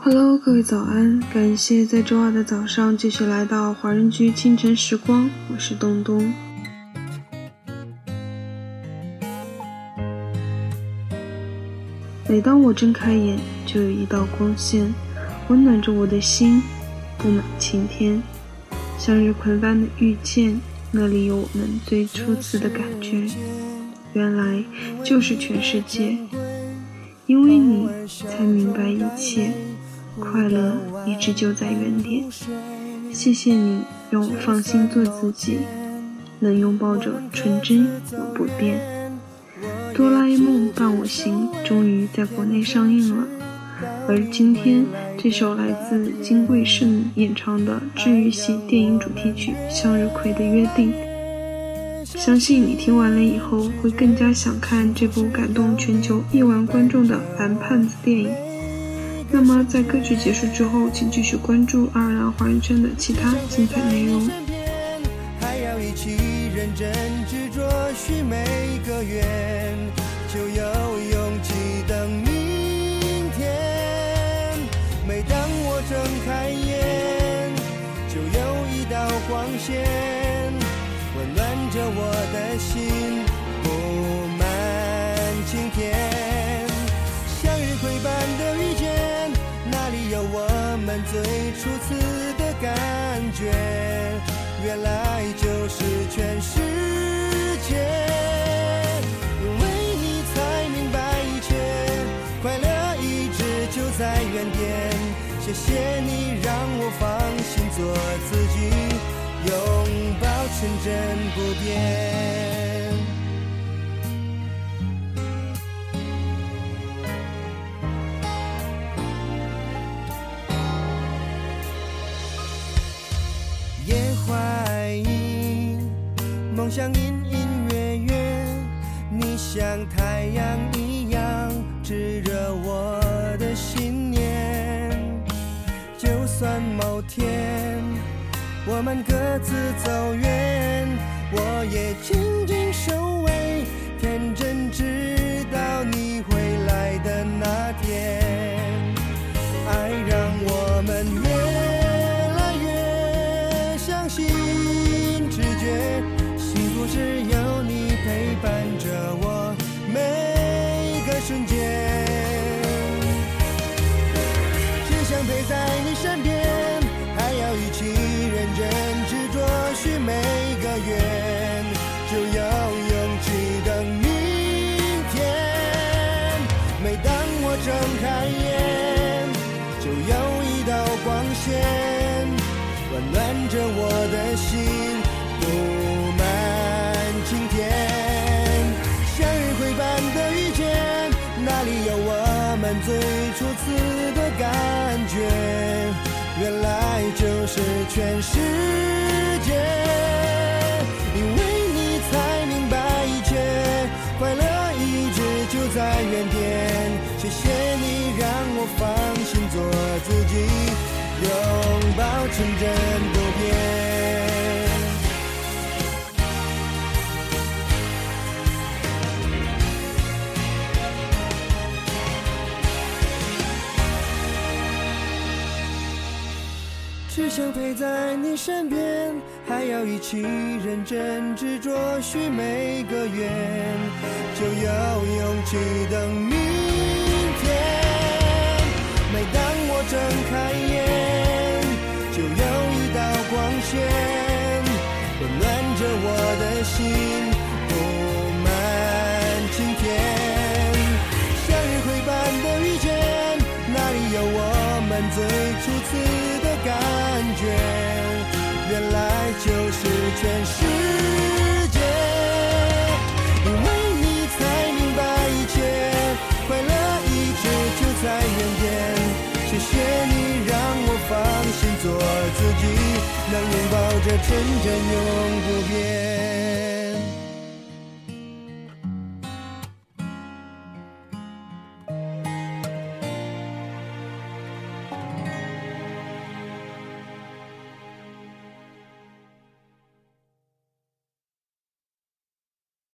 Hello，各位早安！感谢在周二的早上继续来到华人居清晨时光，我是东东。每当我睁开眼，就有一道光线温暖着我的心，布满晴天。向日葵般的遇见，那里有我们最初次的感觉，原来就是全世界。因为你，才明白一切。快乐一直就在原点，谢谢你让我放心做自己，能拥抱着纯真与不变。哆啦 A 梦伴我行终于在国内上映了，而今天这首来自金贵晟演唱的治愈系电影主题曲《向日葵的约定》，相信你听完了以后会更加想看这部感动全球亿万观众的蓝胖子电影。那么，在歌曲结束之后，请继续关注爱尔兰华人圈的其他精彩内容。还要一起认真执着许每个愿，就有勇气等明天。每当我睁开眼，就有一道光线，温暖着我的心，有我们最初次的感觉，原来就是全世界。因为你才明白一切，快乐一直就在原点。谢谢你让我放心做自己，拥抱纯真不变。梦想隐隐约约，你像太阳一样炙热我的信念。就算某天我们各自走远，我也紧紧守卫，天真直到你回来的那天。爱让我们越来越相信直觉。只想陪在你身边，还要一起认真执着许每个愿，就要勇气等明天。每当我睁开眼，就有一道光线，温暖着我的心。布满晴天。向日葵般的遇见，那里有我们最初次是全世界。因为你才明白一切，快乐一直就在原点。谢谢你让我放心做自己，拥抱纯真只想陪在你身边，还要一起认真执着许每个愿，就有勇气等你。真永不变。